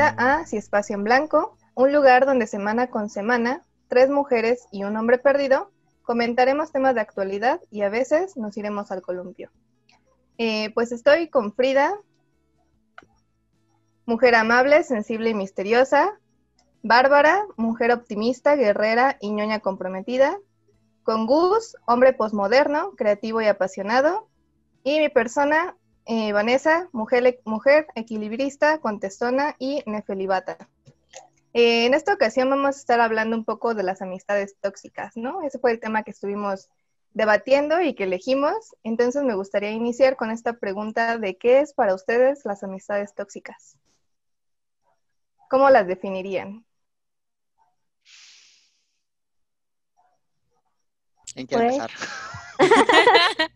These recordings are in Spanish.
a Si Espacio en Blanco, un lugar donde semana con semana, tres mujeres y un hombre perdido, comentaremos temas de actualidad y a veces nos iremos al columpio. Eh, pues estoy con Frida, mujer amable, sensible y misteriosa, Bárbara, mujer optimista, guerrera y ñoña comprometida, con Gus, hombre posmoderno, creativo y apasionado, y mi persona, eh, Vanessa, mujer, mujer equilibrista, contestona y nefelibata. Eh, en esta ocasión vamos a estar hablando un poco de las amistades tóxicas, ¿no? Ese fue el tema que estuvimos debatiendo y que elegimos. Entonces me gustaría iniciar con esta pregunta de qué es para ustedes las amistades tóxicas. ¿Cómo las definirían? ¿En qué empezar?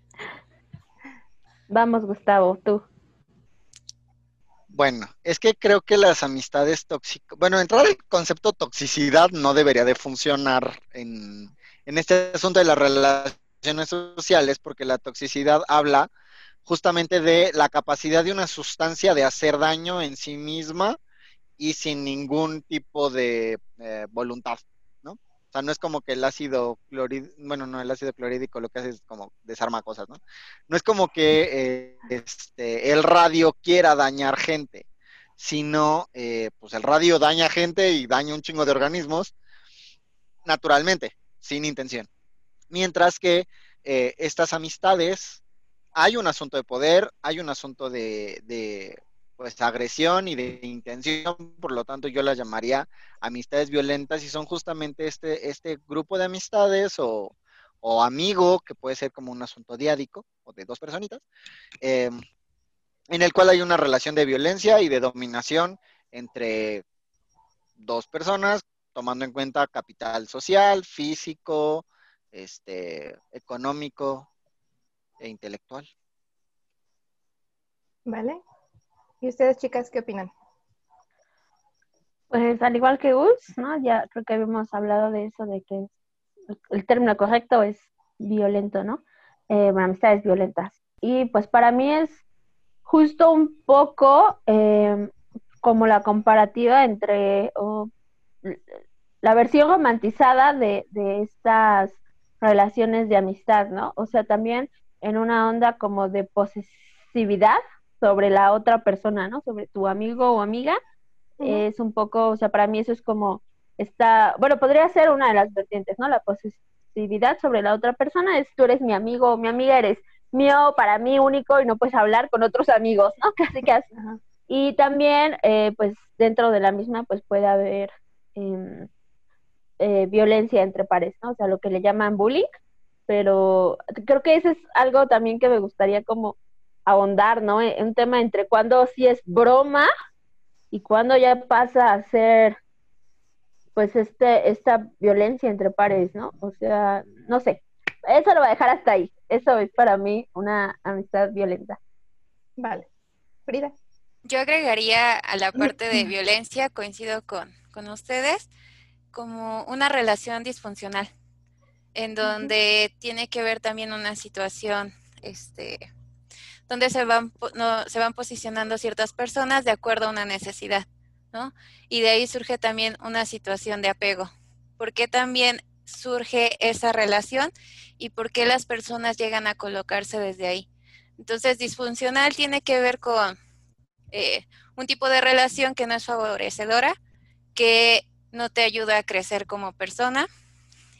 Vamos, Gustavo, tú. Bueno, es que creo que las amistades tóxicas, bueno, entrar el concepto toxicidad no debería de funcionar en, en este asunto de las relaciones sociales, porque la toxicidad habla justamente de la capacidad de una sustancia de hacer daño en sí misma y sin ningún tipo de eh, voluntad. O sea, no es como que el ácido clorhídrico, bueno, no, el ácido clorhídrico lo que hace es como desarma cosas, ¿no? No es como que eh, este, el radio quiera dañar gente, sino eh, pues el radio daña gente y daña un chingo de organismos naturalmente, sin intención. Mientras que eh, estas amistades, hay un asunto de poder, hay un asunto de pues agresión y de intención, por lo tanto yo las llamaría amistades violentas y son justamente este, este grupo de amistades o, amigo, que puede ser como un asunto diádico o de dos personitas, em, en el cual hay una relación de violencia y de dominación entre dos personas, tomando en cuenta capital social, físico, este, económico e intelectual. Vale, ¿Y ustedes, chicas, qué opinan? Pues al igual que Gus, ¿no? Ya creo que habíamos hablado de eso, de que el término correcto es violento, ¿no? Eh, bueno, amistades violentas. Y pues para mí es justo un poco eh, como la comparativa entre la versión romantizada de, de estas relaciones de amistad, ¿no? O sea, también en una onda como de posesividad, sobre la otra persona, ¿no? Sobre tu amigo o amiga. Es un poco, o sea, para mí eso es como, está, bueno, podría ser una de las vertientes, ¿no? La posesividad sobre la otra persona es tú eres mi amigo o mi amiga, eres mío, para mí único y no puedes hablar con otros amigos, ¿no? Casi, casi. Y también, eh, pues, dentro de la misma, pues puede haber em, eh, violencia entre pares, ¿no? O sea, lo que le llaman bullying, pero creo que eso es algo también que me gustaría como ahondar, ¿no? Un tema entre cuando sí es broma y cuando ya pasa a ser, pues, este, esta violencia entre pares, ¿no? O sea, no sé. Eso lo voy a dejar hasta ahí. Eso es para mí una amistad violenta. Vale. Frida. Yo agregaría a la parte de violencia, coincido con, con ustedes, como una relación disfuncional, en donde tiene que ver también una situación este, donde se van, se van posicionando ciertas personas de acuerdo a una necesidad, ¿no? Y de ahí surge también una situación de apego. ¿Por qué también surge esa relación y por qué las personas llegan a colocarse desde ahí? Entonces, disfuncional tiene que ver con eh, un tipo de relación que no es favorecedora, que no te ayuda a crecer como persona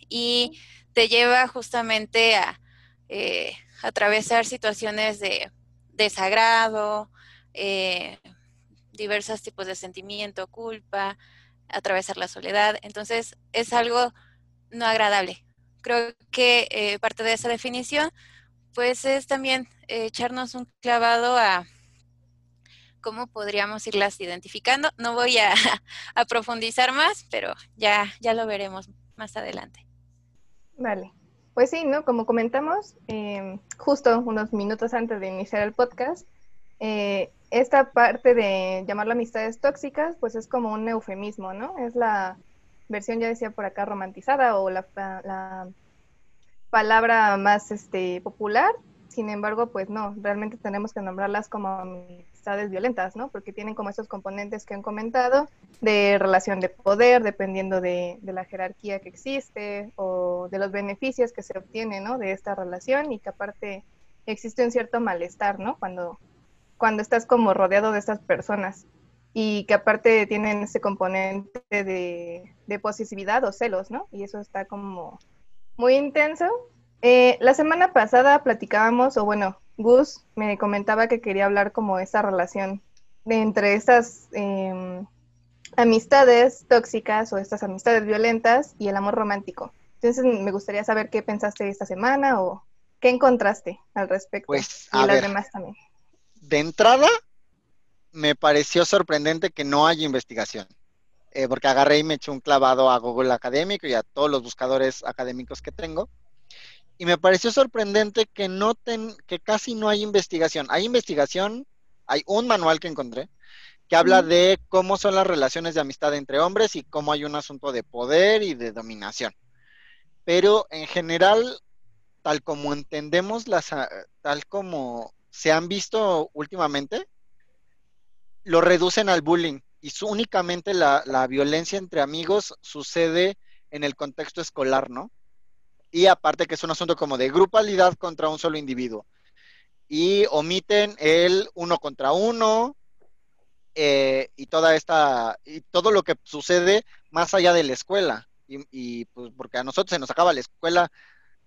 y te lleva justamente a eh, atravesar situaciones de desagrado, eh, diversos tipos de sentimiento, culpa, atravesar la soledad. Entonces, es algo no agradable. Creo que eh, parte de esa definición, pues es también eh, echarnos un clavado a cómo podríamos irlas identificando. No voy a, a, profundizar más, pero ya, ya lo veremos más adelante. Vale. Pues sí, ¿no? Como comentamos, em, justo unos minutos antes de iniciar el podcast, eh, esta parte de llamarla amistades tóxicas, pues es como un eufemismo, ¿no? Es la versión, ya decía por acá, romantizada o la, palabra más este, popular sin embargo, pues no, realmente tenemos que nombrarlas como amistades violentas, ¿no? Porque tienen como esos componentes que han comentado de relación de poder, dependiendo de, la jerarquía que existe o de los beneficios que se obtienen, ¿no? De esta relación y que aparte existe un cierto malestar, ¿no? Cuando, cuando estás como rodeado de estas personas y que aparte tienen ese componente de, de posesividad o celos, ¿no? Y eso está como muy intenso. Eh, la semana pasada platicábamos, o bueno, Gus me comentaba que quería hablar como esa relación entre estas em, amistades tóxicas o estas amistades violentas y el amor romántico. Entonces me gustaría saber qué pensaste esta semana o qué encontraste al respecto. Pues, y las demás también. De entrada, me pareció sorprendente que no haya investigación. Eh, porque agarré y me eché un clavado a Google Académico y a todos los buscadores académicos que tengo. Y me pareció sorprendente que, no que casi no hay investigación. Hay investigación, hay un manual que encontré que habla de cómo son las relaciones de amistad entre hombres y cómo hay un asunto de poder y de dominación. Pero en general, tal como entendemos las, ah, tal como se han visto últimamente, lo reducen al bullying y únicamente la, violencia entre amigos sucede en el contexto escolar, ¿no? Y aparte que es un asunto como de grupalidad contra un solo individuo. Y omiten el uno contra uno eh, y toda esta, y todo lo que sucede más allá de la escuela. Y, pues porque a nosotros se nos acaba la escuela,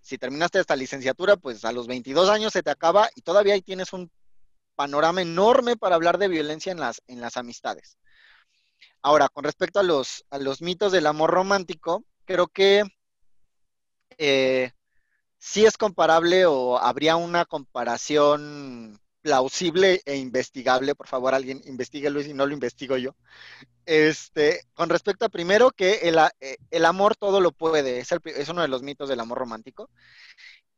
si terminaste esta licenciatura, pues a los 22 años se te acaba y todavía ahí tienes un panorama enorme para hablar de violencia en las, en las amistades. Ahora, con respecto a los, a los mitos del amor romántico, creo que eh, sí es comparable o habría una comparación plausible e investigable. Por favor, alguien investiguelo y si no lo investigo yo. Este, con respecto a primero que el, eh, amor todo lo puede, es uno de los mitos del amor romántico,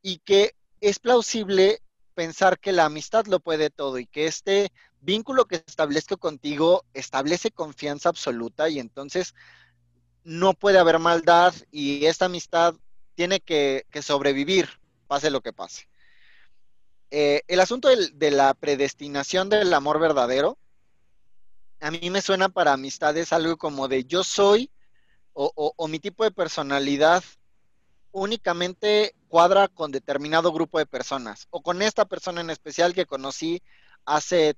y que es plausible pensar que la amistad lo puede todo y que este vínculo que establezco contigo establece confianza absoluta y entonces no puede haber maldad y esta amistad tiene que, sobrevivir, pase lo que pase. Eh, el asunto de la predestinación del amor verdadero, a mí me suena para amistades algo como de yo soy o mi tipo de personalidad únicamente cuadra con determinado grupo de personas o con esta persona en especial que conocí hace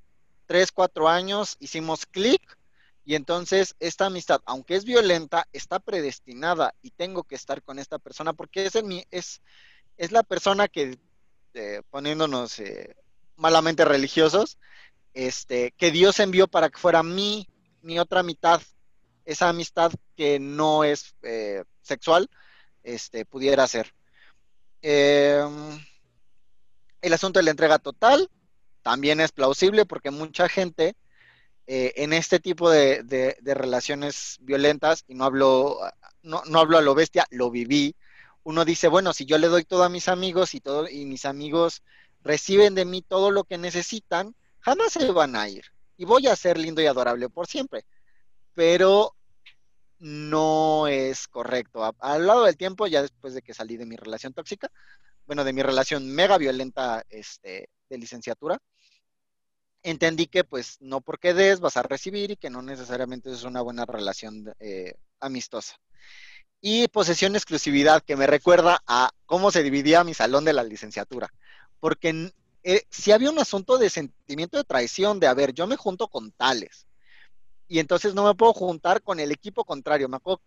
3, 4 años, hicimos clic y entonces esta amistad, aunque es violenta, está predestinada y tengo que estar con esta persona porque es, es, es la persona que, eh, poniéndonos eh, malamente religiosos, este, que Dios envió para que fuera mi, mi otra mitad, esa amistad que no es eh, sexual, este, pudiera ser. Em, el asunto de la entrega total también es plausible porque mucha gente eh, en este tipo de, relaciones violentas, y no hablo, no, hablo a lo bestia, lo viví, uno dice, bueno, si yo le doy todo a mis amigos y, todo, y mis amigos reciben de mí todo lo que necesitan, jamás se van a ir. Y voy a ser lindo y adorable por siempre. Pero no es correcto. Al lado del tiempo, ya después de que salí de mi relación tóxica, bueno, de mi relación mega violenta este, de licenciatura, entendí que pues no porque des vas a recibir y que no necesariamente es una buena relación eh, amistosa. Y posesión exclusividad, que me recuerda a cómo se dividía mi salón de la licenciatura. Porque eh, si había un asunto de sentimiento de traición, de, a ver, yo me junto con tales, y entonces no me puedo juntar con el equipo contrario. Me acuerdo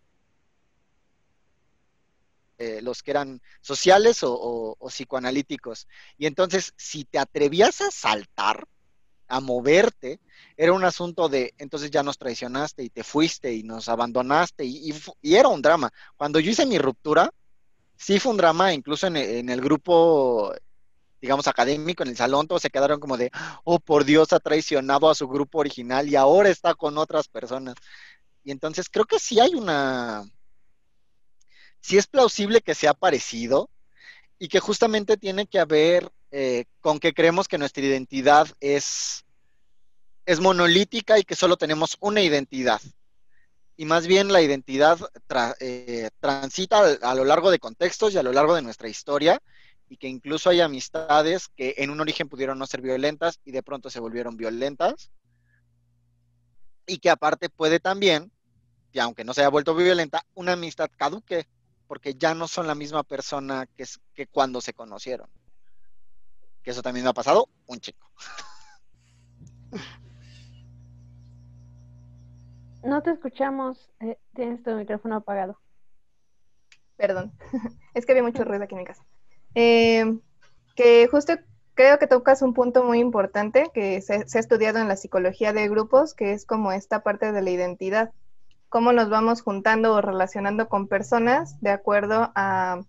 eh, los que eran sociales o, psicoanalíticos. Y entonces, si te atrevías a saltar, a moverte, era un asunto de, entonces ya nos traicionaste y te fuiste y nos abandonaste y, era un drama. Cuando yo hice mi ruptura, sí fue un drama, incluso en, en el grupo digamos, académico en el salón, todos se quedaron como de, oh, por Dios, ha traicionado a su grupo original y ahora está con otras personas. Y entonces creo que sí hay una, sí es plausible que sea parecido y que justamente tiene que haber eh, con que creemos que nuestra identidad es, es monolítica y que solo tenemos una identidad. Y más bien la identidad eh, transita a lo largo de contextos y a lo largo de nuestra historia y que incluso hay amistades que en un origen pudieron no ser violentas y de pronto se volvieron violentas. Y que aparte puede también, y aunque no se haya vuelto violenta, una amistad caduque, porque ya no son la misma persona que, que cuando se conocieron. Que eso también me ha pasado un chico. No te escuchamos, eh, tienes tu micrófono apagado. Perdón, es que había mucho ruido aquí en mi casa. Eh, que justo creo que tocas un punto muy importante que se, ha estudiado en la psicología de grupos, que es como esta parte de la identidad. Cómo nos vamos juntando o relacionando con personas de acuerdo a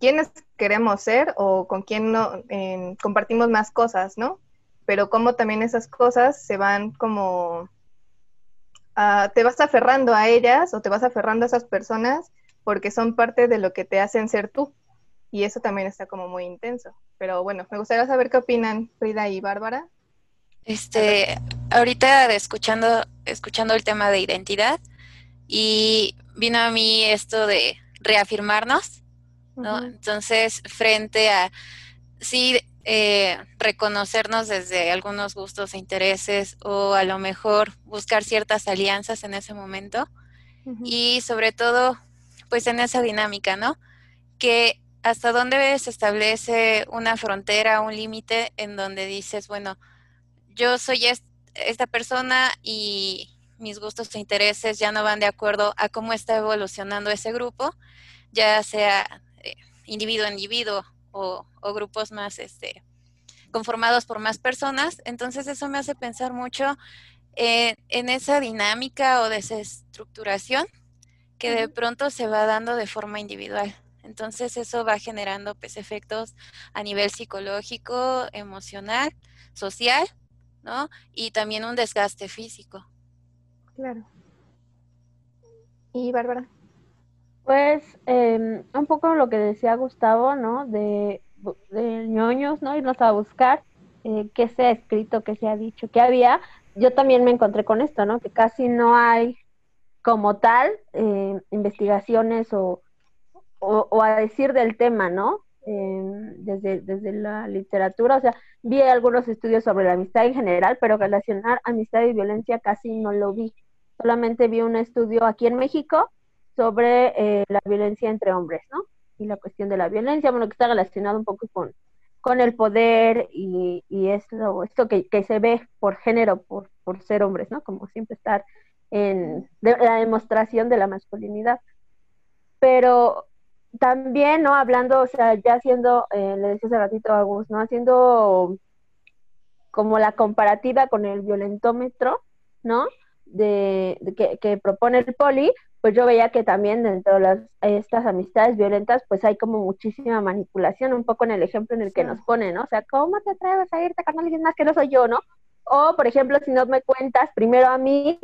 quiénes queremos ser o con quién no, compartimos más cosas, ¿no? Pero cómo también esas cosas se van como te vas aferrando a ellas o te vas aferrando a esas personas porque son parte de lo que te hacen ser tú. Y eso también está como muy intenso. Pero bueno, me gustaría saber qué opinan Frida y Bárbara. Este, ahorita escuchando, escuchando el tema de identidad y vino a mí esto de reafirmarnos, ¿no? Entonces, frente a, sí, eh, reconocernos desde algunos gustos e intereses o a lo mejor buscar ciertas alianzas en ese momento y sobre todo pues en esa dinámica, ¿no? Que hasta dónde se establece una frontera, un límite en donde dices, bueno, yo soy esta persona y mis gustos e intereses ya no van de acuerdo a cómo está evolucionando ese grupo, ya sea individuo a individuo o, grupos más este, conformados por más personas. Entonces eso me hace pensar mucho en esa dinámica o desestructuración que de pronto se va dando de forma individual. Entonces eso va generando pues efectos a nivel psicológico, emocional, social, ¿no? Y también un desgaste físico. Claro. ¿Y Bárbara? Pues em, un poco lo que decía Gustavo, ¿no? De, de ñoños, ¿no? Irnos a buscar eh, qué se ha escrito, qué se ha dicho, qué había. Yo también me encontré con esto, ¿no? Que casi no hay como tal eh, investigaciones o, o, a decir del tema, ¿no? Em, desde, desde la literatura, o sea, vi algunos estudios sobre la amistad en general, pero relacionar amistad y violencia casi no lo vi. Solamente vi un estudio aquí en México sobre eh, la violencia entre hombres, ¿no? Y la cuestión de la violencia, bueno, que está relacionado un poco con, con el poder y, y esto, esto que, que, se ve por género, por, por ser hombres, ¿no? Como siempre estar en la demostración de la masculinidad. Pero también, ¿no? Hablando, o sea, ya haciendo, eh, le decía hace ratito a Gus, ¿no? Haciendo como la comparativa con el violentómetro, ¿no? De, que, que, propone el poli, pues yo veía que también dentro de las, estas amistades violentas, pues hay como muchísima manipulación, un poco en el ejemplo en el que nos pone, ¿no? O sea, ¿cómo te atreves a irte con alguien más que no soy yo, ¿no? O, por ejemplo, si no me cuentas primero a mí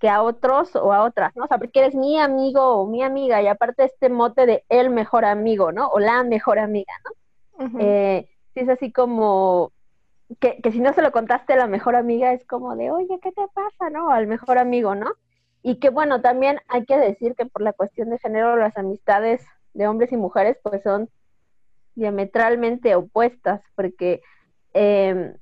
que a otros o a otras, ¿no? O sea, porque eres mi amigo o mi amiga y aparte este mote de el mejor amigo, ¿no? O la mejor amiga, ¿no? Eh, si es así como que, que si no se lo contaste a la mejor amiga es como de, oye, ¿qué te pasa, no? Al mejor amigo, ¿no? Y que bueno, también hay que decir que por la cuestión de género las amistades de hombres y mujeres pues son diametralmente opuestas, porque eh,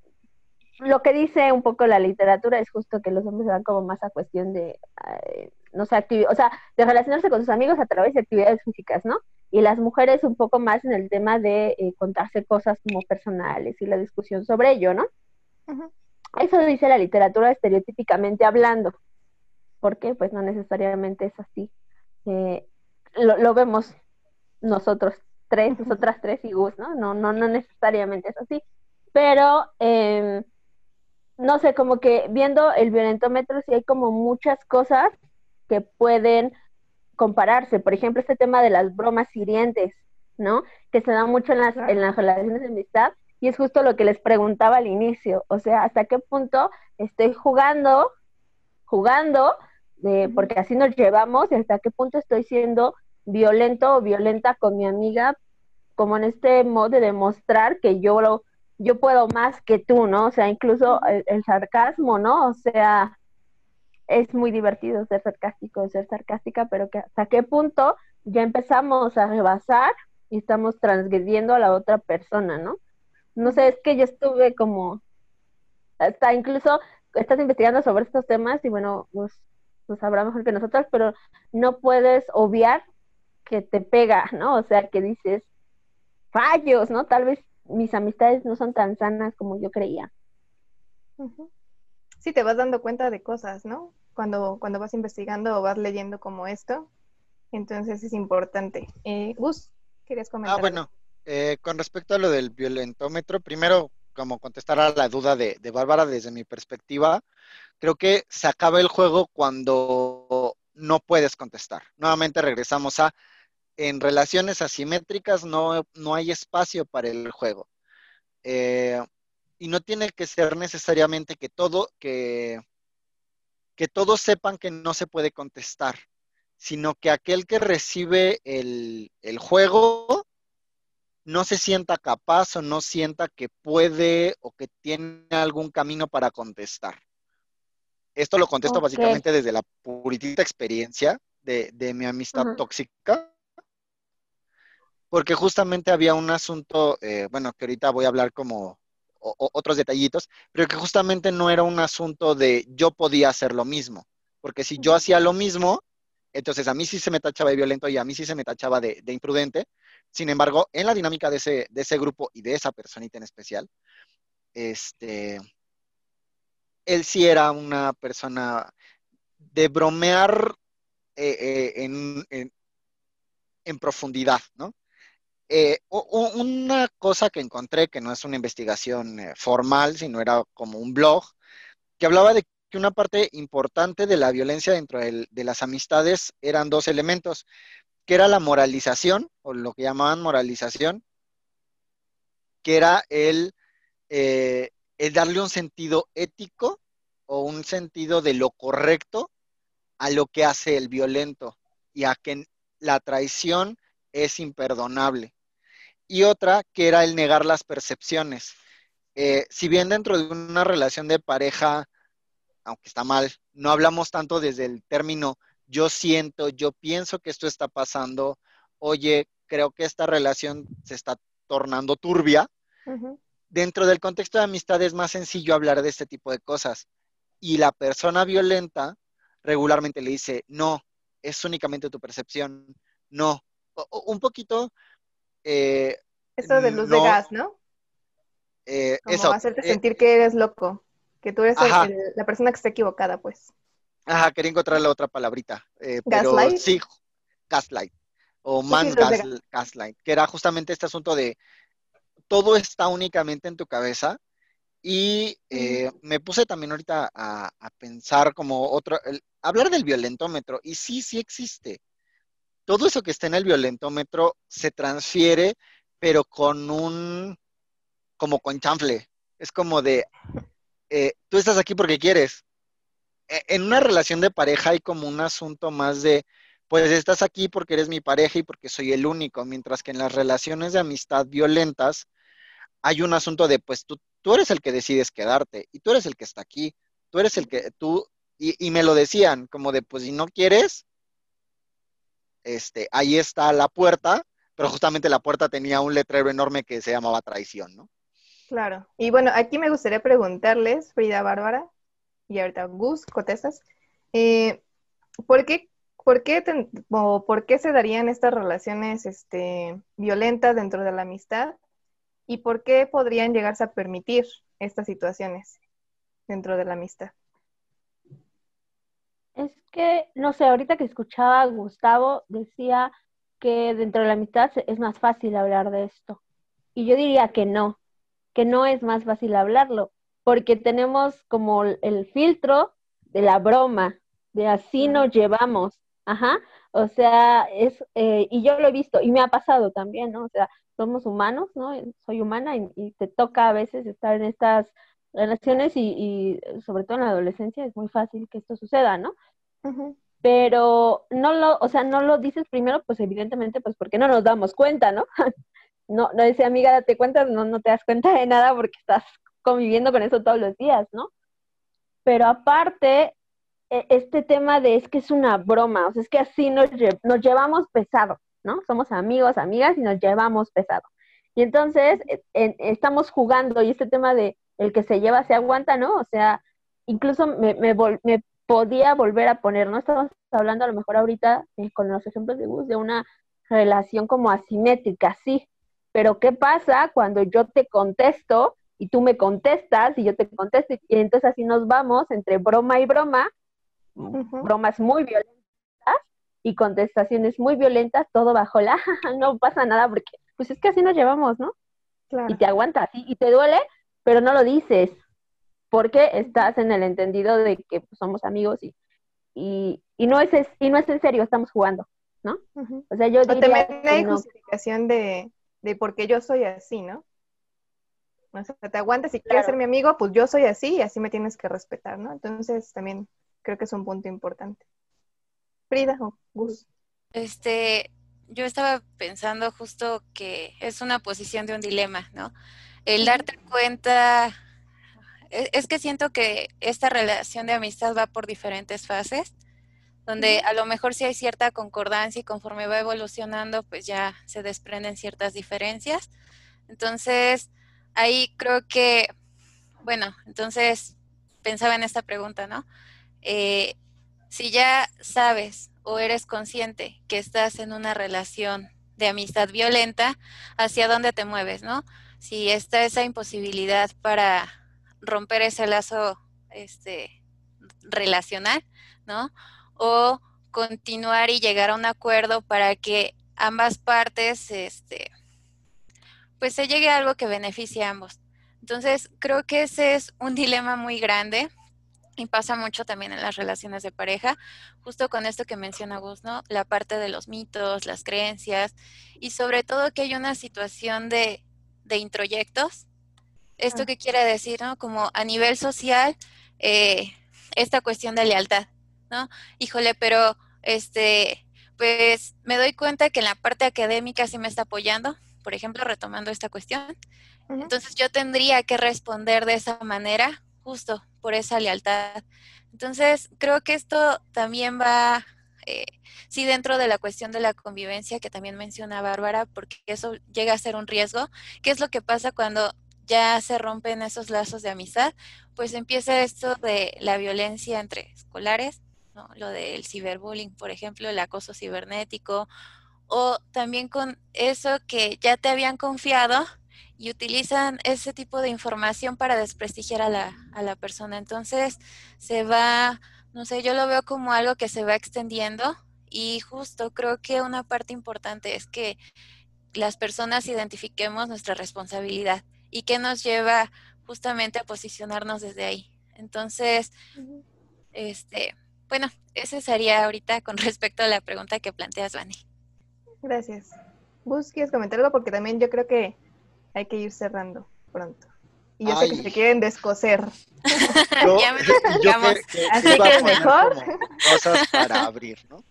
lo que dice un poco la literatura es justo que los hombres se van como más a cuestión de, eh, no sé, o sea, de relacionarse con sus amigos a través de actividades físicas, ¿no? Y las mujeres un poco más en el tema de eh, contarse cosas como personales y la discusión sobre ello, ¿no? Eso dice la literatura estereotípicamente hablando. ¿Por qué? Pues no necesariamente es así. Eh, lo, vemos nosotros tres, nosotras tres y Gus, ¿no? No, no, no necesariamente es así. Pero, eh, no sé, como que viendo el violentómetro sí hay como muchas cosas que pueden compararse. Por ejemplo, este tema de las bromas hirientes, ¿no? Que se da mucho en las, en las relaciones de amistad. Y es justo lo que les preguntaba al inicio. O sea, ¿hasta qué punto estoy jugando, jugando porque así nos llevamos y hasta qué punto estoy siendo violento o violenta con mi amiga, como en este modo de demostrar que yo lo, yo puedo más que tú, ¿no? O sea, incluso el, sarcasmo, ¿no? O sea, es muy divertido ser sarcástico, ser sarcástica, pero que hasta qué punto ya empezamos a rebasar y estamos transgrediendo a la otra persona, ¿no? No sé, es que yo estuve como, hasta incluso estás investigando sobre estos temas y bueno, pues, pues sabrá mejor que nosotras, pero no puedes obviar que te pega, ¿no? O sea, que dices, fallos, ¿no? Tal vez mis amistades no son tan sanas como yo creía. Sí, te vas dando cuenta de cosas, ¿no? Cuando, cuando vas investigando o vas leyendo como esto. Entonces es importante. Eh, Gus, ¿querías comentar? Ah, bueno, eh, con respecto a lo del violentómetro, primero, como contestar a la duda de, Bárbara desde mi perspectiva, creo que se acaba el juego cuando no puedes contestar. Nuevamente regresamos a, en relaciones asimétricas no, no hay espacio para el juego. Eh, y no tiene que ser necesariamente que todo, que, que todos sepan que no se puede contestar, sino que aquel que recibe el, el juego no se sienta capaz o no sienta que puede o que tiene algún camino para contestar. Esto lo contesto básicamente desde la puritita experiencia de, mi amistad tóxica, porque justamente había un asunto, eh, bueno, que ahorita voy a hablar como otros detallitos, pero que justamente no era un asunto de yo podía hacer lo mismo, porque si yo hacía lo mismo, entonces a mí sí se me tachaba de violento y a mí sí se me tachaba de, de imprudente, sin embargo, en la dinámica de ese, de ese grupo y de esa personita en especial, este, él sí era una persona de bromear eh, eh, en, profundidad, ¿no? Eh, una cosa que encontré, que no es una investigación formal, sino era como un blog, que hablaba de que una parte importante de la violencia dentro de las amistades eran dos elementos que era la moralización, o lo que llamaban moralización, que era el, eh, el darle un sentido ético o un sentido de lo correcto a lo que hace el violento y a que la traición es imperdonable. Y otra que era el negar las percepciones. Eh, si bien dentro de una relación de pareja, aunque está mal, no hablamos tanto desde el término yo siento, yo pienso que esto está pasando, oye, creo que esta relación se está tornando turbia. Dentro del contexto de amistad es más sencillo hablar de este tipo de cosas. Y la persona violenta regularmente le dice, no, es únicamente tu percepción, no. un poquito... Eh, eso de luz de gas, ¿no? Eh, eso. Hacerte eh, sentir que eres loco, que tú eres la persona que está equivocada, pues. Ajá, quería encontrar la otra palabrita. Eh, pero sí, gaslight. O man gaslight, que era justamente este asunto de todo está únicamente en tu cabeza. Y eh, me puse también ahorita a, pensar como otro, hablar del violentómetro. Y sí, sí existe. Todo eso que está en el violentómetro se transfiere, pero con un, como con chanfle. Es como de, eh, tú estás aquí porque quieres, en una relación de pareja hay como un asunto más de, pues estás aquí porque eres mi pareja y porque soy el único, mientras que en las relaciones de amistad violentas hay un asunto de, pues tú, tú eres el que decides quedarte y tú eres el que está aquí, tú eres el que tú, y, me lo decían, como de, pues si no quieres, este, ahí está la puerta, pero justamente la puerta tenía un letrero enorme que se llamaba traición, ¿no? Claro. Y bueno, aquí me gustaría preguntarles, Frida Bárbara, y ahorita Gus, contestas, eh, ¿por, qué, por, qué ¿por qué se darían estas relaciones este, violentas dentro de la amistad? ¿Y por qué podrían llegarse a permitir estas situaciones dentro de la amistad? Es que, no sé, ahorita que escuchaba Gustavo, decía que dentro de la amistad es más fácil hablar de esto. Y yo diría que no, que no es más fácil hablarlo, porque tenemos como el filtro de la broma, de así nos llevamos, ajá, o sea, es, eh, y yo lo he visto, y me ha pasado también, ¿no? O sea, somos humanos, ¿no? Soy humana y, te toca a veces estar en estas relaciones y, sobre todo en la adolescencia es muy fácil que esto suceda, ¿no? Pero no lo, o sea, no lo dices primero, pues evidentemente, pues porque no nos damos cuenta, ¿no? no, no dice amiga, date cuenta, no, no te das cuenta de nada porque estás conviviendo con eso todos los días, ¿no? Pero aparte, e, este tema de es que es una broma, o sea, es que así nos, nos llevamos pesado, ¿no? Somos amigos, amigas y nos llevamos pesado. Y entonces e, estamos jugando y este tema de el que se lleva se aguanta, ¿no? O sea, incluso me, me, podía volver a poner, ¿no? Estamos hablando a lo mejor ahorita eh, con los ejemplos de Gus de una relación como asimétrica, sí, pero ¿qué pasa cuando yo te contesto y tú me contestas y yo te contesto y entonces así nos vamos entre broma y broma, bromas muy violentas y contestaciones muy violentas, todo bajo la, no pasa nada porque pues es que así nos llevamos, ¿no? Y te aguantas y, te duele, pero no lo dices porque estás en el entendido de que pues, somos amigos y, y, no es, y no es en serio, estamos jugando, ¿no? O sea, yo diría... hay justificación de, de por qué yo soy así, ¿no? O sea, te aguantas, si quieres ser mi amigo, pues yo soy así y así me tienes que respetar, ¿no? Entonces también creo que es un punto importante. Frida o Gus. Este, yo estaba pensando justo que es una posición de un dilema, ¿no? El darte cuenta, e, es que siento que esta relación de amistad va por diferentes fases, donde a lo mejor si hay cierta concordancia y conforme va evolucionando, pues ya se desprenden ciertas diferencias. Entonces, ahí creo que, bueno, entonces pensaba en esta pregunta, ¿no? Eh, si ya sabes o eres consciente que estás en una relación de amistad violenta, ¿hacia dónde te mueves, no? Si está esa imposibilidad para romper ese lazo este, relacional, ¿no? O continuar y llegar a un acuerdo para que ambas partes este, pues se llegue a algo que beneficie a ambos. Entonces, creo que ese es un dilema muy grande y pasa mucho también en las relaciones de pareja, justo con esto que menciona Gus, ¿no? La parte de los mitos, las creencias y sobre todo que hay una situación de, de introyectos. ¿Esto qué quiere decir, no? Como a nivel social, eh, esta cuestión de lealtad, ¿no? Híjole, pero este, pues me doy cuenta que en la parte académica sí me está apoyando, por ejemplo, retomando esta cuestión. Entonces yo tendría que responder de esa manera, justo por esa lealtad. Entonces creo que esto también va, eh, sí, dentro de la cuestión de la convivencia que también menciona Bárbara, porque eso llega a ser un riesgo. ¿Qué es lo que pasa cuando ya se rompen esos lazos de amistad? Pues empieza esto de la violencia entre escolares, ¿no? lo del ciberbullying, por ejemplo, el acoso cibernético o también con eso que ya te habían confiado y utilizan ese tipo de información para desprestigiar a la, a la persona. Entonces se va, no sé, yo lo veo como algo que se va extendiendo y justo creo que una parte importante es que las personas identifiquemos nuestra responsabilidad y que nos lleva justamente a posicionarnos desde ahí. Entonces, este, bueno, ese sería ahorita con respecto a la pregunta que planteas, Vani. Gracias. Bus, ¿quieres comentar algo? Porque también yo creo que hay que ir cerrando pronto. Y yo sé que se quieren descoser. ya me Así que es mejor. Cosas para abrir, ¿no?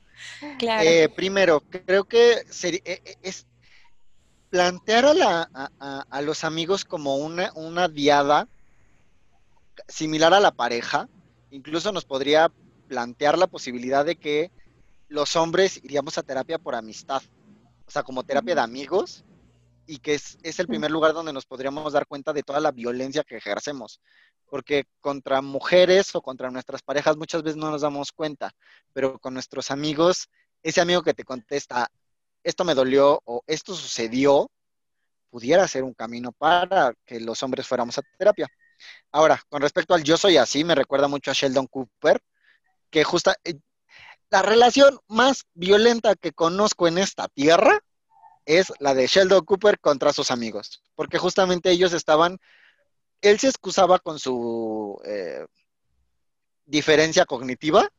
Claro. Eh, primero, creo que sería, eh, eh, es plantear a, la, a, a, los amigos como una, una diada similar a la pareja. Incluso nos podría plantear la posibilidad de que los hombres iríamos a terapia por amistad o sea, como terapia de amigos, y que es, el primer lugar donde nos podríamos dar cuenta de toda la violencia que ejercemos. Porque contra mujeres o contra nuestras parejas muchas veces no nos damos cuenta, pero con nuestros amigos, ese amigo que te contesta, esto me dolió o esto sucedió, pudiera ser un camino para que los hombres fuéramos a terapia. Ahora, con respecto al yo soy así, me recuerda mucho a Sheldon Cooper, que justa, eh, la relación más violenta que conozco en esta tierra es la de Sheldon Cooper contra sus amigos, porque justamente ellos estaban, él se excusaba con su eh, diferencia cognitiva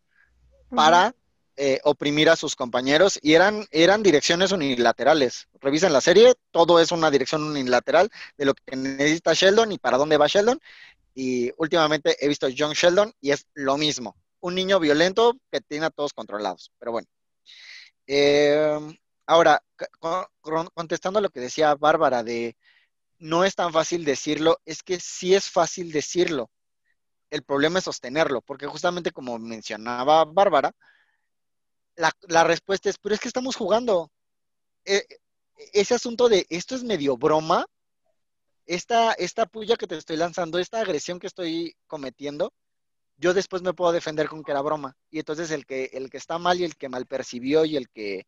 para eh, oprimir a sus compañeros y eran, eran direcciones unilaterales. Revisen la serie, todo es una dirección unilateral de lo que necesita Sheldon y para dónde va Sheldon. Y últimamente he visto John Sheldon y es lo mismo un niño violento que tiene a todos controlados. Pero bueno. Em, ahora, contestando a lo que decía Bárbara de no es tan fácil decirlo, es que sí es fácil decirlo. El problema es sostenerlo, porque justamente como mencionaba Bárbara, la, la respuesta es, pero es que estamos jugando. eh, ese asunto de esto es medio broma, esta, esta puya que te estoy lanzando, esta agresión que estoy cometiendo, yo después me puedo defender con que era broma. Y entonces el que, el que está mal y el que mal percibió y el que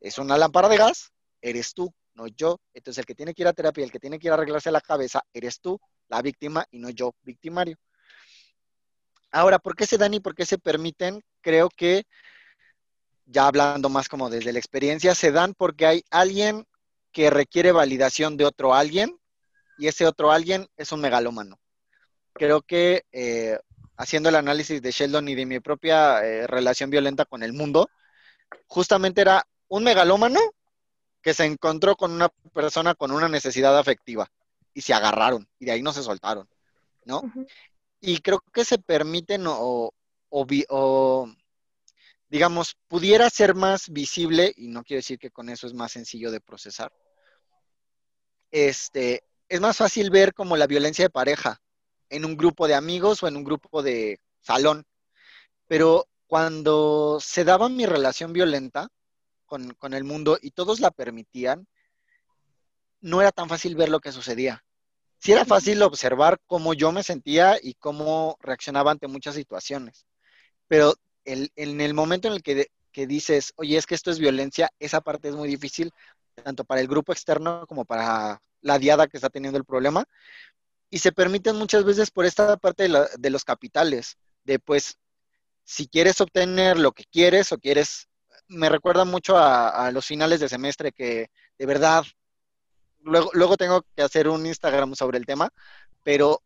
es una lámpara de gas, eres tú, no yo. Entonces el que tiene que ir a terapia, el que tiene que ir a arreglarse la cabeza, eres tú, la víctima, y no yo, victimario. Ahora, ¿por qué se dan y por qué se permiten? Creo que, ya hablando más como desde la experiencia, se dan porque hay alguien que requiere validación de otro alguien y ese otro alguien es un megalómano. Creo que eh, haciendo el análisis de Sheldon y de mi propia eh, relación violenta con el mundo, justamente era un megalómano que se encontró con una persona con una necesidad afectiva y se agarraron y de ahí no se soltaron, ¿no? Y creo que se permiten o, o, digamos, pudiera ser más visible, y no quiero decir que con eso es más sencillo de procesar, este, es más fácil ver como la violencia de pareja, en un grupo de amigos o en un grupo de salón. Pero cuando se daba mi relación violenta con, el mundo y todos la permitían, no era tan fácil ver lo que sucedía. Sí era fácil observar cómo yo me sentía y cómo reaccionaba ante muchas situaciones. Pero en el momento en el que, que dices, oye, es que esto es violencia, esa parte es muy difícil, tanto para el grupo externo como para la diada que está teniendo el problema, y se permiten muchas veces por esta parte de, los capitales, de pues, si quieres obtener lo que quieres o quieres, me recuerda mucho a, los finales de semestre que de verdad, luego, luego tengo que hacer un Instagram sobre el tema, pero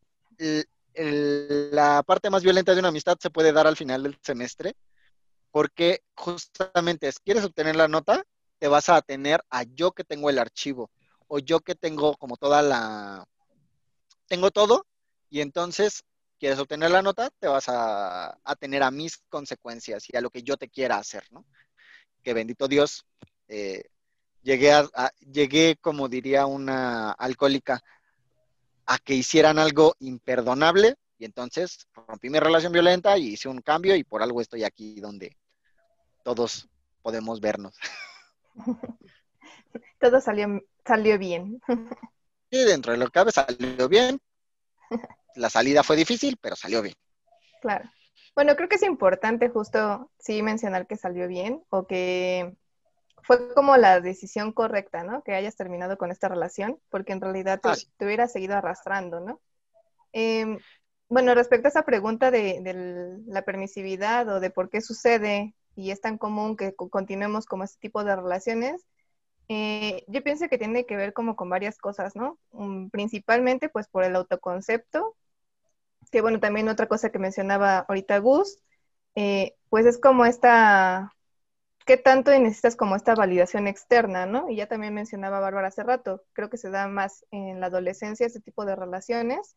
la parte más violenta de una amistad se puede dar al final del semestre, porque justamente si quieres obtener la nota, te vas a atener a yo que tengo el archivo o yo que tengo como toda la tengo todo y entonces quieres obtener la nota, te vas a, tener a mis consecuencias y a lo que yo te quiera hacer, ¿no? Que bendito Dios, eh, llegué, a, llegué, como diría una alcohólica, a que hicieran algo imperdonable y entonces rompí mi relación violenta y hice un cambio y por algo estoy aquí donde todos podemos vernos. Todo salió, salió bien. Y dentro de lo que cabe salió bien. La salida fue difícil, pero salió bien. Claro. Bueno, creo que es importante justo sí mencionar que salió bien o que fue como la decisión correcta, ¿no? Que hayas terminado con esta relación, porque en realidad te, ah, hubiera seguido arrastrando, ¿no? Em, bueno, respecto a esa pregunta de, de, la permisividad o de por qué sucede y es tan común que continuemos como este tipo de relaciones, eh, yo pienso que tiene que ver como con varias cosas, ¿no? Mm, principalmente pues por el autoconcepto, que bueno, también otra cosa que mencionaba ahorita Gus, eh, pues es como esta, ¿qué tanto necesitas como esta validación externa, ¿no? Y ya también mencionaba Bárbara hace rato, creo que se da más en la adolescencia este tipo de relaciones,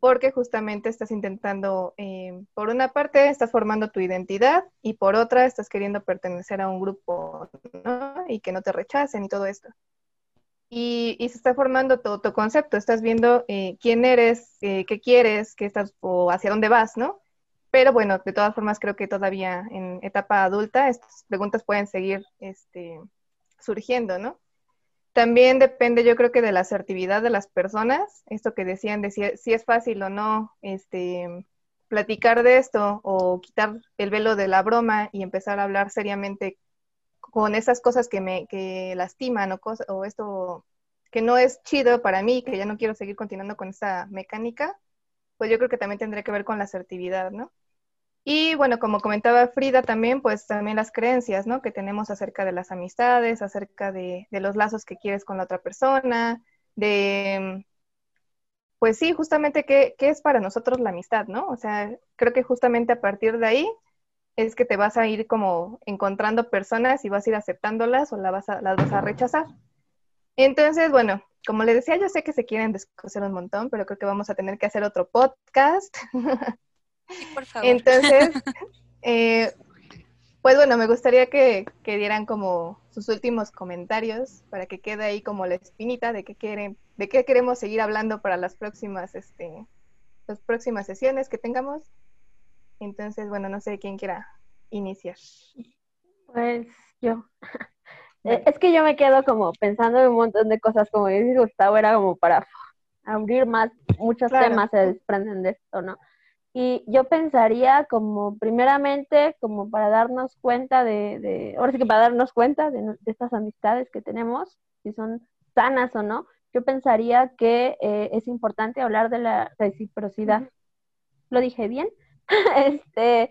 porque justamente estás intentando, eh, por una parte, estás formando tu identidad y por otra, estás queriendo pertenecer a un grupo. Y que no te rechacen y todo esto. Y, se está formando todo tu concepto, estás viendo eh, quién eres, eh, qué quieres, qué estás o hacia dónde vas, ¿no? Pero bueno, de todas formas, creo que todavía en etapa adulta estas preguntas pueden seguir este, surgiendo, ¿no? También depende, yo creo que de la asertividad de las personas, esto que decían de si, es fácil o no este, platicar de esto o quitar el velo de la broma y empezar a hablar seriamente con esas cosas que me que lastiman o, o esto que no es chido para mí, que ya no quiero seguir continuando con esa mecánica, pues yo creo que también tendría que ver con la asertividad, ¿no? Y bueno, como comentaba Frida también, pues también las creencias, ¿no? Que tenemos acerca de las amistades, acerca de, los lazos que quieres con la otra persona, de, pues sí, justamente qué, es para nosotros la amistad, ¿no? O sea, creo que justamente a partir de ahí es que te vas a ir como encontrando personas y vas a ir aceptándolas o las vas a, las vas a rechazar. Entonces, bueno, como les decía, yo sé que se quieren descoser un montón, pero creo que vamos a tener que hacer otro podcast. por favor. Entonces, eh, pues bueno, me gustaría que, dieran como sus últimos comentarios para que quede ahí como la espinita de qué quieren, de qué queremos seguir hablando para las próximas, este, las próximas sesiones que tengamos. Entonces, bueno, no sé quién quiera iniciar. Pues yo. Es que yo me quedo como pensando en un montón de cosas, como dice Gustavo, era como para abrir más, muchos temas se desprenden de esto, ¿no? Y yo pensaría como, primeramente, como para darnos cuenta de, de ahora sí que para darnos cuenta de, estas amistades que tenemos, si son sanas o no, yo pensaría que eh, es importante hablar de la reciprocidad. ¿Lo dije bien? este,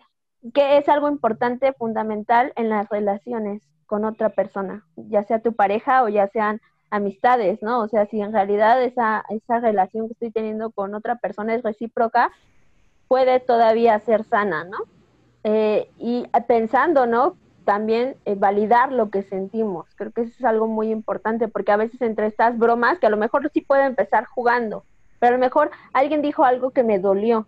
que es algo importante, fundamental en las relaciones con otra persona, ya sea tu pareja o ya sean amistades, ¿no? O sea, si en realidad esa, esa relación que estoy teniendo con otra persona es recíproca, puede todavía ser sana, ¿no? Eh, y pensando, ¿no? También eh, validar lo que sentimos. Creo que eso es algo muy importante porque a veces entre estas bromas, que a lo mejor sí puede empezar jugando, pero a lo mejor alguien dijo algo que me dolió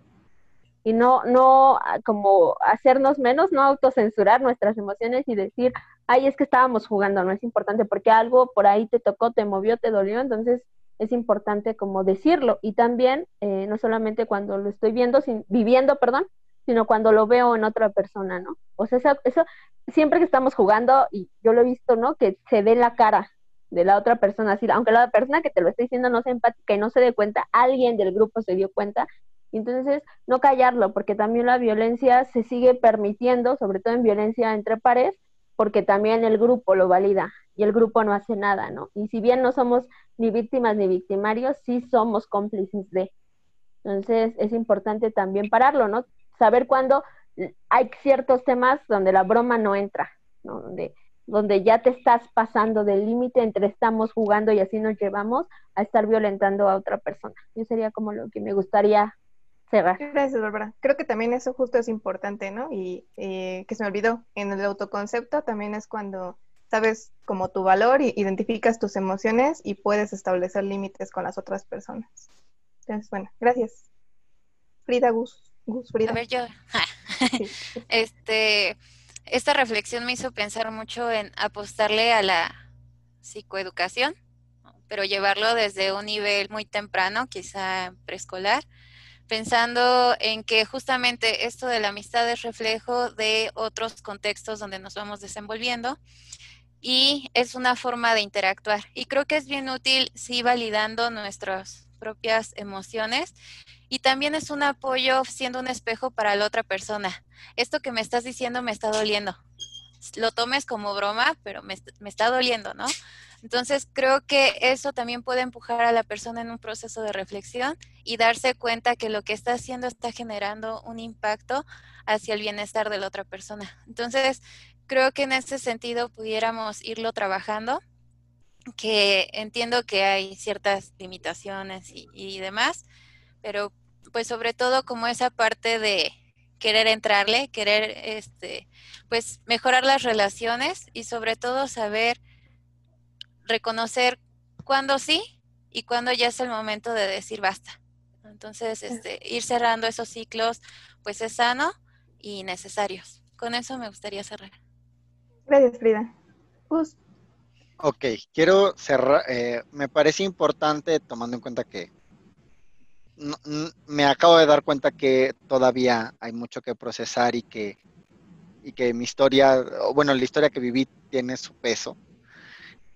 y no, no ah, como hacernos menos, no autocensurar nuestras emociones y decir, ay, es que estábamos jugando, no es importante porque algo por ahí te tocó, te movió, te dolió, entonces es importante como decirlo y también eh, no solamente cuando lo estoy viendo, sin, viviendo, perdón, sino cuando lo veo en otra persona, ¿no? O sea, eso, eso, siempre que estamos jugando, y yo lo he visto, ¿no? Que se ve la cara de la otra persona, así, aunque la persona que te lo está diciendo no sea empática y no se dé cuenta, alguien del grupo se dio cuenta, entonces no callarlo, porque también la violencia se sigue permitiendo, sobre todo en violencia entre pares, porque también el grupo lo valida y el grupo no hace nada, ¿no? Y si bien no somos ni víctimas ni victimarios, sí somos cómplices de. Entonces es importante también pararlo, ¿no? Saber cuándo hay ciertos temas donde la broma no entra, ¿no? Donde, donde ya te estás pasando del límite entre estamos jugando y así nos llevamos a estar violentando a otra persona. Yo sería como lo que me gustaría cerrar. Gracias, Bárbara. Creo que también eso justo es importante, ¿no? Y eh, que se me olvidó, en el autoconcepto también es cuando sabes como tu valor y identificas tus emociones y puedes establecer límites con las otras personas. Entonces, bueno, gracias. Frida Gus. Gus Frida. A ver, yo. Este, esta reflexión me hizo pensar mucho en apostarle a la psicoeducación, pero llevarlo desde un nivel muy temprano, quizá preescolar, pensando en que justamente esto de la amistad es reflejo de otros contextos donde nos vamos desenvolviendo y es una forma de interactuar. Y creo que es bien útil, sí, validando nuestras propias emociones y también es un apoyo siendo un espejo para la otra persona. Esto que me estás diciendo me está doliendo. Lo tomes como broma, pero me, me está doliendo, ¿no? Entonces creo que eso también puede empujar a la persona en un proceso de reflexión y darse cuenta que lo que está haciendo está generando un impacto hacia el bienestar de la otra persona. Entonces, creo que en ese sentido pudiéramos irlo trabajando, que entiendo que hay ciertas limitaciones y, demás, pero pues sobre todo como esa parte de querer entrarle, querer este pues mejorar las relaciones y sobre todo saber reconocer cuándo sí y cuándo ya es el momento de decir basta. Entonces, este, ir cerrando esos ciclos, pues es sano y necesarios. Con eso me gustaría cerrar. Gracias, Frida. Ok, quiero cerrar. Eh, me parece importante, tomando en cuenta que me acabo de dar cuenta que todavía hay mucho que procesar y que, y que mi historia, bueno, la historia que viví tiene su peso.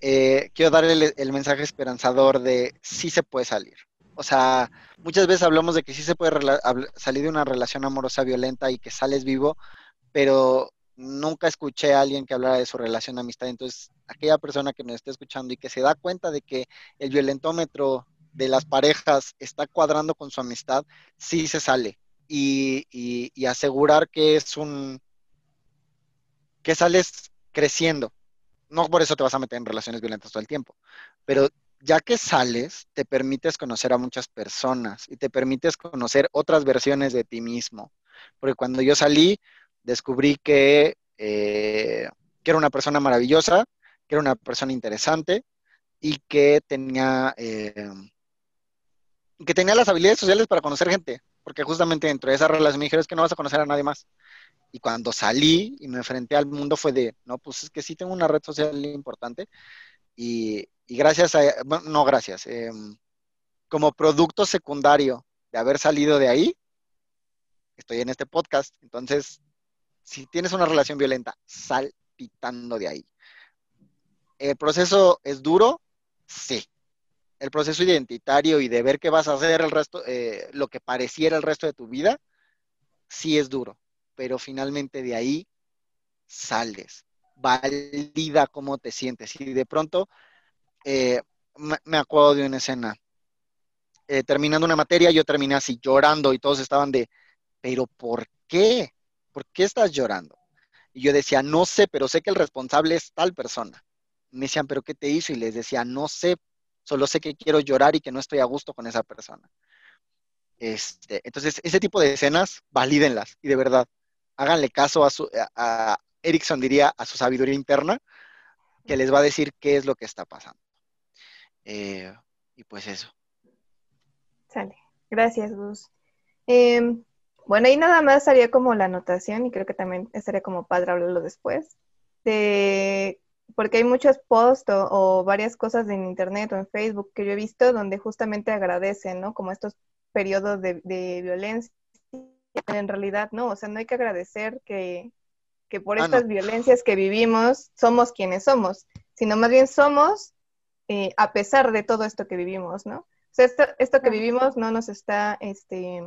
Eh, quiero darle el, mensaje esperanzador de sí se puede salir. O sea, muchas veces hablamos de que sí se puede salir de una relación amorosa violenta y que sales vivo, pero nunca escuché a alguien que hablara de su relación de amistad. Entonces, aquella persona que nos esté escuchando y que se da cuenta de que el violentómetro de las parejas está cuadrando con su amistad, sí se sale. Y, y asegurar que es un, que sales creciendo. No por eso te vas a meter en relaciones violentas todo el tiempo, pero ya que sales, te permites conocer a muchas personas y te permites conocer otras versiones de ti mismo. Porque cuando yo salí, descubrí que, eh, que era una persona maravillosa, que era una persona interesante y que tenía, eh, que tenía las habilidades sociales para conocer gente, porque justamente dentro de esa relación me dijeron es que no vas a conocer a nadie más. Y cuando salí y me enfrenté al mundo fue de, no, pues es que sí tengo una red social importante y, gracias a, no gracias, em, como producto secundario de haber salido de ahí, estoy en este podcast. Entonces, si tienes una relación violenta, sal pitando de ahí. ¿El proceso es duro? Sí. El proceso identitario y de ver qué vas a hacer el resto, eh, lo que pareciera el resto de tu vida, sí es duro. Pero finalmente de ahí sales. Valida cómo te sientes. Y de pronto, eh, me acuerdo de una escena. Eh, terminando una materia, yo terminé así llorando y todos estaban de, pero ¿por qué? ¿Por qué estás llorando? Y yo decía, no sé, pero sé que el responsable es tal persona. Me decían, ¿pero qué te hizo? Y les decía, no sé, solo sé que quiero llorar y que no estoy a gusto con esa persona. Este, entonces, ese tipo de escenas, valídenlas y de verdad, háganle caso a su, a, Erickson diría, a su sabiduría interna, que les va a decir qué es lo que está pasando. Eh, y pues eso. Sale. Gracias, Gus. Em, bueno, ahí nada más haría como la anotación, y creo que también estaría como padre hablarlo después, de porque hay muchos posts o, varias cosas en internet o en Facebook que yo he visto donde justamente agradecen, ¿no? Como estos periodos de, violencia. En realidad, no, o sea, no hay que agradecer que, por ah, estas violencias que vivimos somos quienes somos, sino más bien somos eh, a pesar de todo esto que vivimos, ¿no? O sea, esto, esto que vivimos no nos está este,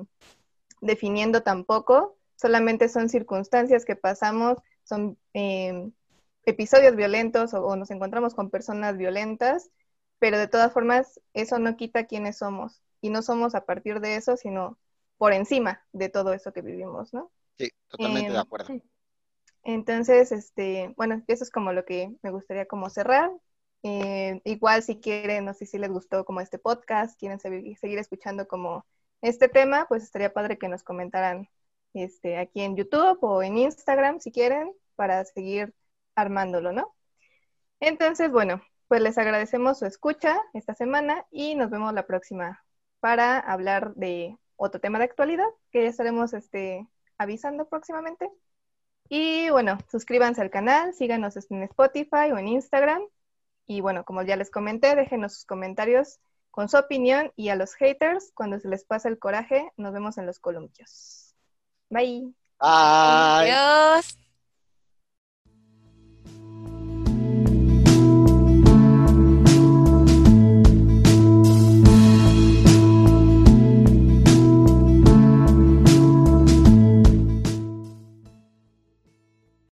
definiendo tampoco, solamente son circunstancias que pasamos, son eh, episodios violentos o, nos encontramos con personas violentas, pero de todas formas eso no quita quiénes somos y no somos a partir de eso, sino por encima de todo eso que vivimos, ¿no? Sí, totalmente de em, acuerdo. Entonces, este, bueno, eso es como lo que me gustaría como cerrar. Eh, igual si quieren, no sé si les gustó como este podcast, quieren seguir escuchando como este tema, pues estaría padre que nos comentaran este, aquí en YouTube o en Instagram si quieren, para seguir armándolo, ¿no? Entonces, bueno, pues les agradecemos su escucha esta semana y nos vemos la próxima para hablar de otro tema de actualidad que ya estaremos este, avisando próximamente. Y bueno, suscríbanse al canal, síganos en Spotify o en Instagram. Y bueno, como ya les comenté, déjenos sus comentarios con su opinión y a los haters, cuando se les pasa el coraje, nos vemos en los columpios. Bye. Bye. Adiós.